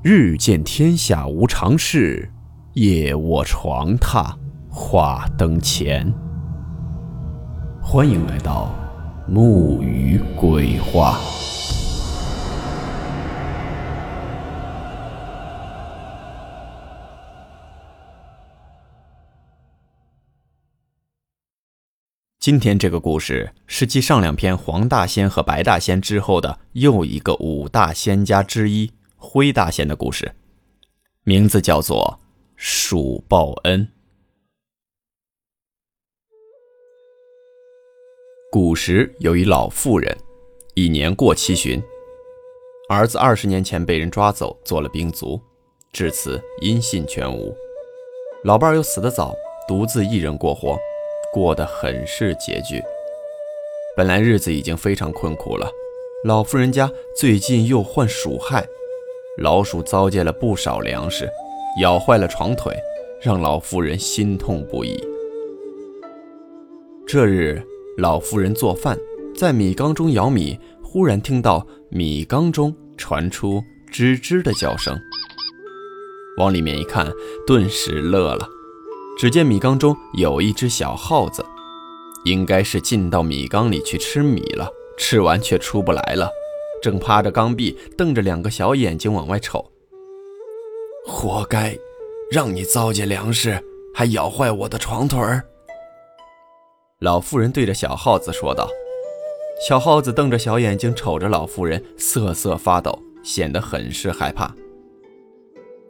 日见天下无常事，夜卧床榻话灯前。欢迎来到木鱼鬼话。今天这个故事是继上两篇黄大仙和白大仙之后的又一个五大仙家之一。灰大仙的故事，名字叫做《鼠报恩》。古时有一老妇人，已年过七旬，儿子二十年前被人抓走做了兵卒，至此音信全无。老伴儿又死得早，独自一人过活，过得很是拮据。本来日子已经非常困苦了，老妇人家最近又患鼠害。老鼠糟践了不少粮食，咬坏了床腿，让老妇人心痛不已。这日，老妇人做饭，在米缸中舀米，忽然听到米缸中传出吱吱的叫声。往里面一看，顿时乐了。只见米缸中有一只小耗子，应该是进到米缸里去吃米了，吃完却出不来了。正趴着缸壁，瞪着两个小眼睛往外瞅。活该，让你糟践粮食，还咬坏我的床腿儿。老妇人对着小耗子说道。小耗子瞪着小眼睛瞅着老妇人，瑟瑟发抖，显得很是害怕。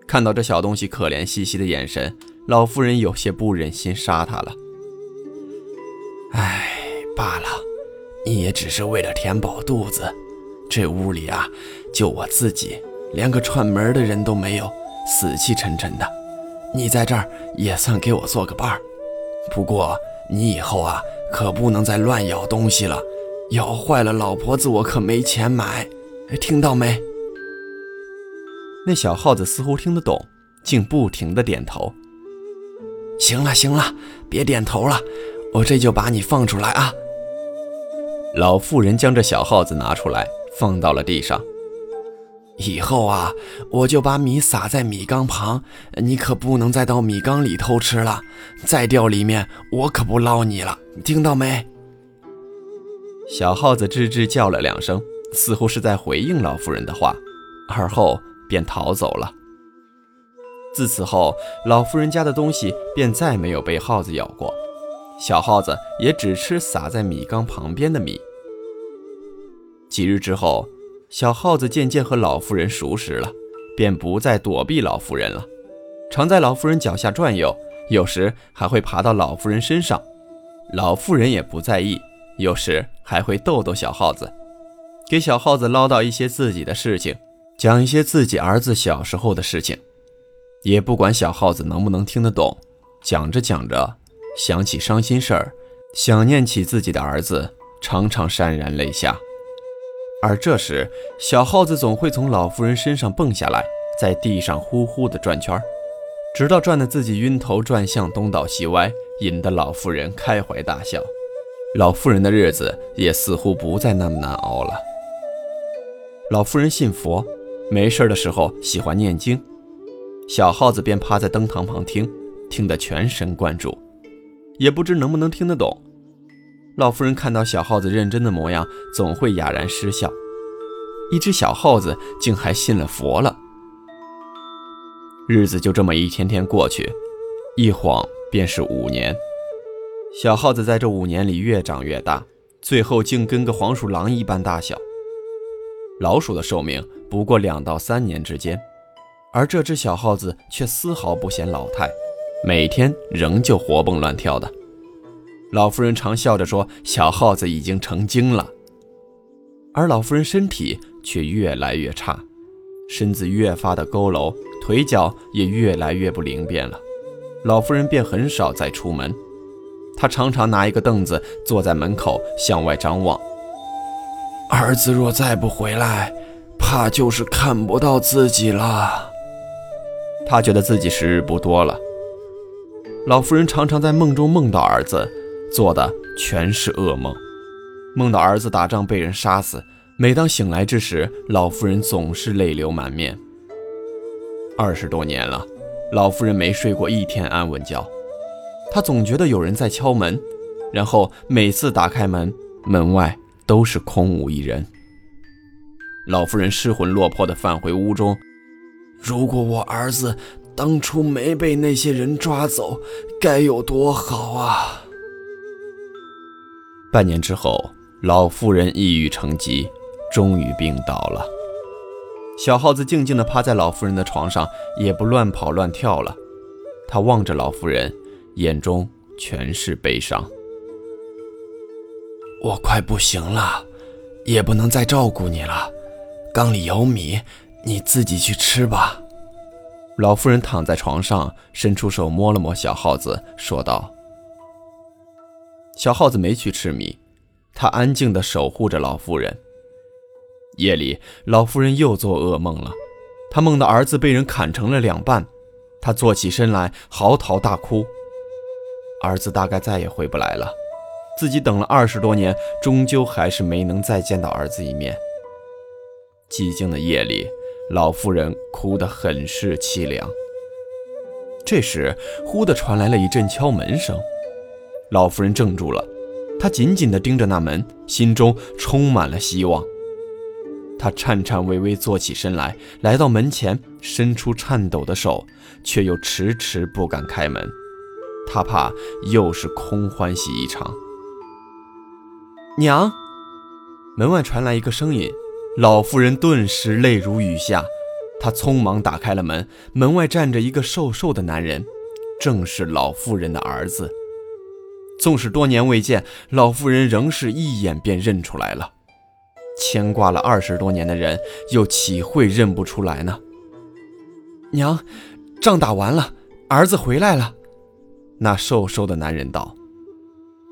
看到这小东西可怜兮兮的眼神，老妇人有些不忍心杀它了。唉，罢了，你也只是为了填饱肚子。这屋里啊，就我自己，连个串门的人都没有，死气沉沉的。你在这儿也算给我做个伴儿。不过你以后啊，可不能再乱咬东西了，咬坏了老婆子我可没钱买。听到没？那小耗子似乎听得懂，竟不停地点头。行了行了，别点头了，我这就把你放出来啊。老妇人将这小耗子拿出来。放到了地上。以后啊，我就把米撒在米缸旁，你可不能再到米缸里偷吃了。再掉里面，我可不捞你了，听到没？小耗子吱吱叫了两声，似乎是在回应老妇人的话，而后便逃走了。自此后，老妇人家的东西便再没有被耗子咬过，小耗子也只吃撒在米缸旁边的米。几日之后，小耗子渐渐和老妇人熟识了，便不再躲避老妇人了，常在老妇人脚下转悠，有时还会爬到老妇人身上。老妇人也不在意，有时还会逗逗小耗子，给小耗子唠叨一些自己的事情，讲一些自己儿子小时候的事情，也不管小耗子能不能听得懂。讲着讲着，想起伤心事儿，想念起自己的儿子，常常潸然泪下。而这时，小耗子总会从老妇人身上蹦下来，在地上呼呼地转圈直到转得自己晕头转向、东倒西歪，引得老妇人开怀大笑。老妇人的日子也似乎不再那么难熬了。老妇人信佛，没事的时候喜欢念经，小耗子便趴在灯堂旁听，听得全神贯注，也不知能不能听得懂。老夫人看到小耗子认真的模样，总会哑然失笑。一只小耗子竟还信了佛了。日子就这么一天天过去，一晃便是五年。小耗子在这五年里越长越大，最后竟跟个黄鼠狼一般大小。老鼠的寿命不过两到三年之间，而这只小耗子却丝毫不显老态，每天仍旧活蹦乱跳的。老夫人常笑着说：“小耗子已经成精了。”而老夫人身体却越来越差，身子越发的佝偻，腿脚也越来越不灵便了。老夫人便很少再出门，她常常拿一个凳子坐在门口向外张望。儿子若再不回来，怕就是看不到自己了。她觉得自己时日不多了。老夫人常常在梦中梦到儿子。做的全是噩梦，梦到儿子打仗被人杀死。每当醒来之时，老妇人总是泪流满面。二十多年了，老妇人没睡过一天安稳觉。她总觉得有人在敲门，然后每次打开门，门外都是空无一人。老妇人失魂落魄地返回屋中。如果我儿子当初没被那些人抓走，该有多好啊！半年之后，老妇人抑郁成疾，终于病倒了。小耗子静静地趴在老妇人的床上，也不乱跑乱跳了。他望着老妇人，眼中全是悲伤。我快不行了，也不能再照顾你了。缸里有米。你自己去吃吧。老妇人躺在床上，伸出手摸了摸小耗子，说道：“小耗子没去吃米，他安静地守护着老妇人。夜里，老妇人又做噩梦了，她梦到儿子被人砍成了两半，她坐起身来嚎啕大哭。儿子大概再也回不来了，自己等了二十多年，终究还是没能再见到儿子一面。寂静的夜里。”老妇人哭得很是凄凉。这时，忽地传来了一阵敲门声，老妇人怔住了，她紧紧地盯着那门，心中充满了希望。她颤颤巍巍坐起身来，来到门前，伸出颤抖的手，却又迟迟不敢开门，她怕又是空欢喜一场。娘，门外传来一个声音。老妇人顿时泪如雨下，她匆忙打开了门，门外站着一个瘦瘦的男人，正是老妇人的儿子。纵使多年未见，老妇人仍是一眼便认出来了。牵挂了二十多年的人，又岂会认不出来呢？娘，仗打完了，儿子回来了。那瘦瘦的男人道：“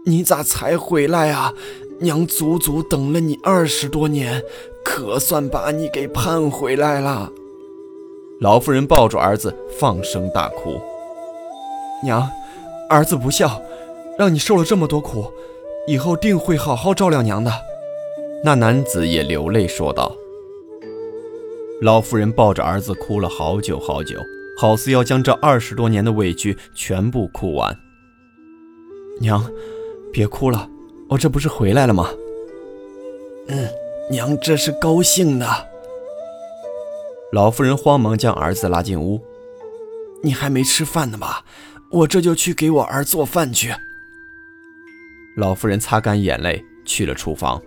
你咋才回来啊？娘足足等了你二十多年。”可算把你给盼回来了。老妇人抱住儿子，放声大哭：“娘，儿子不孝，让你受了这么多苦，以后定会好好照料娘的。”那男子也流泪说道。老妇人抱着儿子哭了好久好久，好似要将这二十多年的委屈全部哭完。娘，别哭了，我这不是回来了吗？嗯。娘，这是高兴的。老妇人慌忙将儿子拉进屋：“你还没吃饭呢吧？我这就去给我儿做饭去。”老妇人擦干眼泪，去了厨房，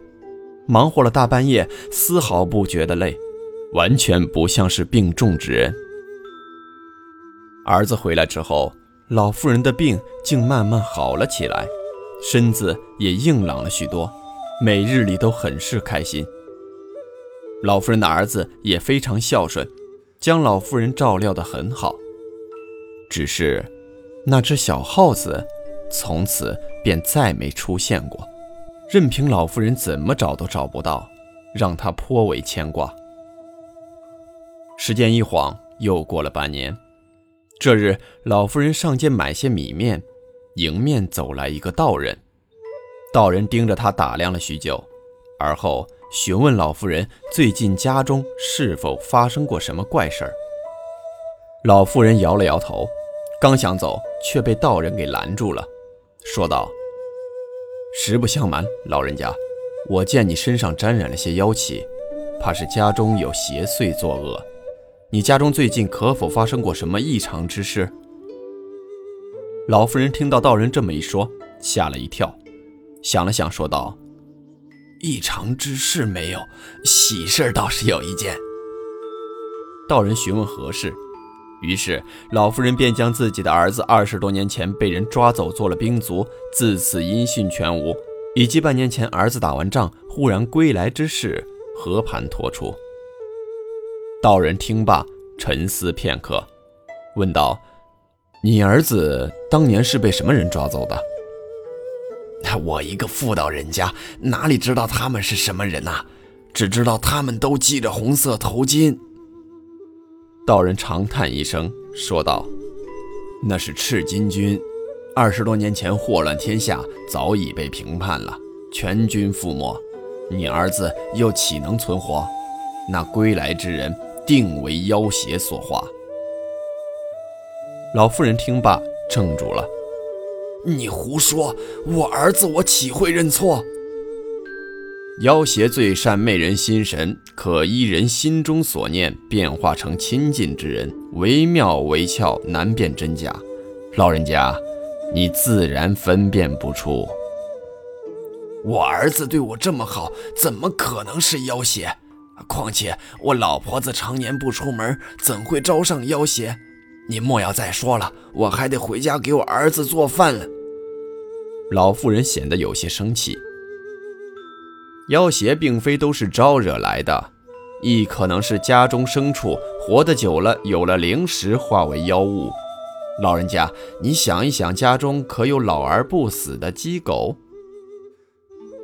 忙活了大半夜，丝毫不觉得累，完全不像是病重之人。儿子回来之后，老妇人的病竟慢慢好了起来，身子也硬朗了许多。每日里都很是开心。老妇人的儿子也非常孝顺，将老妇人照料得很好。只是，那只小耗子，从此便再没出现过，任凭老妇人怎么找都找不到，让他颇为牵挂。时间一晃，又过了半年。这日，老妇人上街买些米面，迎面走来一个道人。道人盯着他打量了许久，而后询问老妇人最近家中是否发生过什么怪事儿。老妇人摇了摇头，刚想走，却被道人给拦住了，说道：“实不相瞒，老人家，我见你身上沾染了些妖气，怕是家中有邪祟作恶。你家中最近可否发生过什么异常之事？”老妇人听到道人这么一说，吓了一跳。想了想，说道：“异常之事没有，喜事倒是有一件。”道人询问何事，于是老妇人便将自己的儿子二十多年前被人抓走做了兵卒，自此音讯全无，以及半年前儿子打完仗忽然归来之事和盘托出。道人听罢，沉思片刻，问道：“你儿子当年是被什么人抓走的？”我一个妇道人家，哪里知道他们是什么人呐？只知道他们都系着红色头巾。道人长叹一声，说道：“那是赤金军，二十多年前祸乱天下，早已被平叛了，全军覆没。你儿子又岂能存活？那归来之人，定为妖邪所化。老妇人听罢，怔住了。你胡说！我儿子，我岂会认错？妖邪最善媚人心神，可依人心中所念变化成亲近之人，惟妙惟肖，难辨真假。老人家，你自然分辨不出。我儿子对我这么好，怎么可能是妖邪？况且我老婆子常年不出门，怎会招上妖邪？你莫要再说了，我还得回家给我儿子做饭了。老妇人显得有些生气。妖邪并非都是招惹来的，亦可能是家中牲畜活得久了，有了灵识，化为妖物。老人家，你想一想，家中可有老而不死的鸡狗？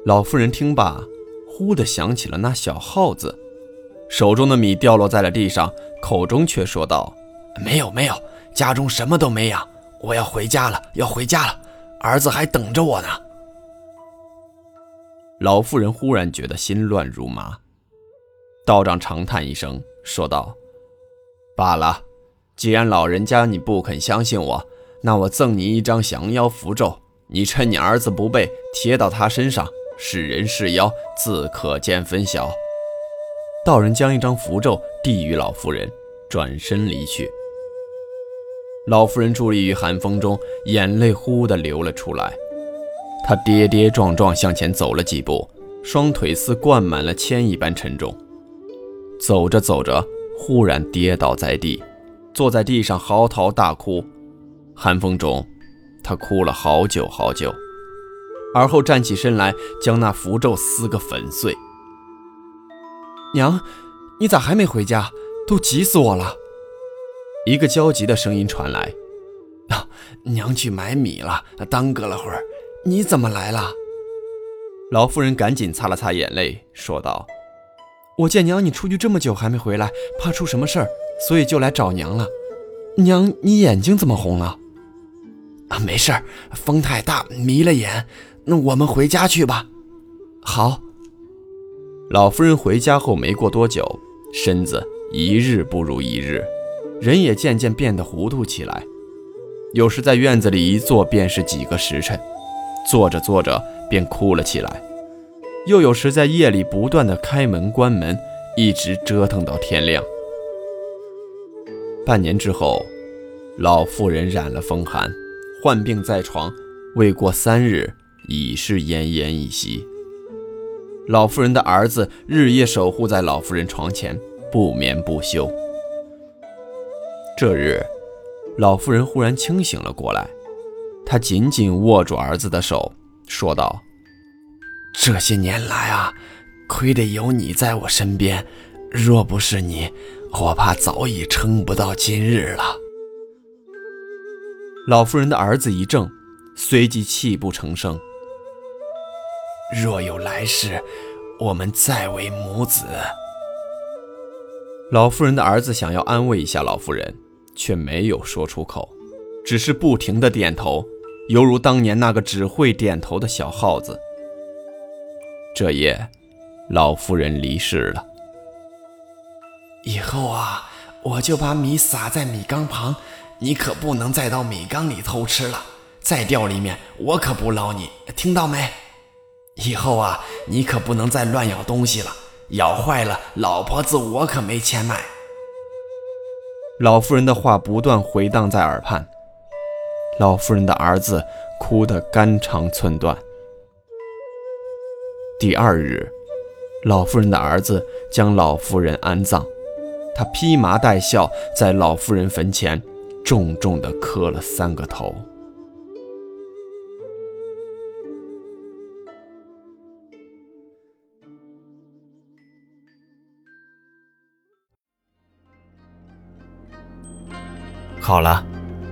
老妇人听罢，忽地想起了那小耗子，手中的米掉落在了地上，口中却说道。没有没有，家中什么都没养，我要回家了，要回家了，儿子还等着我呢。老妇人忽然觉得心乱如麻，道长长叹一声，说道：“罢了，既然老人家你不肯相信我，那我赠你一张降妖符咒，你趁你儿子不备，贴到他身上，是人是妖自可见分晓。”道人将一张符咒递与老妇人，转身离去。老妇人伫立于寒风中，眼泪呼地流了出来。他跌跌撞撞向前走了几步，双腿似灌满了铅一般沉重。走着走着，忽然跌倒在地，坐在地上嚎啕大哭。寒风中，他哭了好久好久，而后站起身来，将那符咒撕个粉碎。娘，你咋还没回家？都急死我了！一个焦急的声音传来：“啊，娘去买米了，耽搁了会儿。你怎么来了？”老妇人赶紧擦了擦眼泪，说道：“我见娘你出去这么久还没回来，怕出什么事儿，所以就来找娘了。娘，你眼睛怎么红了？”“啊，没事儿，风太大迷了眼。那我们回家去吧。”“好。”老夫人回家后没过多久，身子一日不如一日。人也渐渐变得糊涂起来，有时在院子里一坐便是几个时辰，坐着坐着便哭了起来；又有时在夜里不断的开门关门，一直折腾到天亮。半年之后，老妇人染了风寒，患病在床，未过三日已是奄奄一息。老妇人的儿子日夜守护在老妇人床前，不眠不休。这日，老妇人忽然清醒了过来，他紧紧握住儿子的手，说道：“这些年来啊，亏得有你在我身边，若不是你，我怕早已撑不到今日了。”老妇人的儿子一怔，随即泣不成声：“若有来世，我们再为母子。”老妇人的儿子想要安慰一下老妇人。却没有说出口，只是不停的点头，犹如当年那个只会点头的小耗子。这夜，老妇人离世了。以后啊，我就把米撒在米缸旁，你可不能再到米缸里偷吃了。再掉里面，我可不捞你，听到没？以后啊，你可不能再乱咬东西了，咬坏了，老婆子我可没钱买。老妇人的话不断回荡在耳畔，老妇人的儿子哭得肝肠寸断。第二日，老妇人的儿子将老妇人安葬，他披麻戴孝，在老妇人坟前重重地磕了三个头。好了，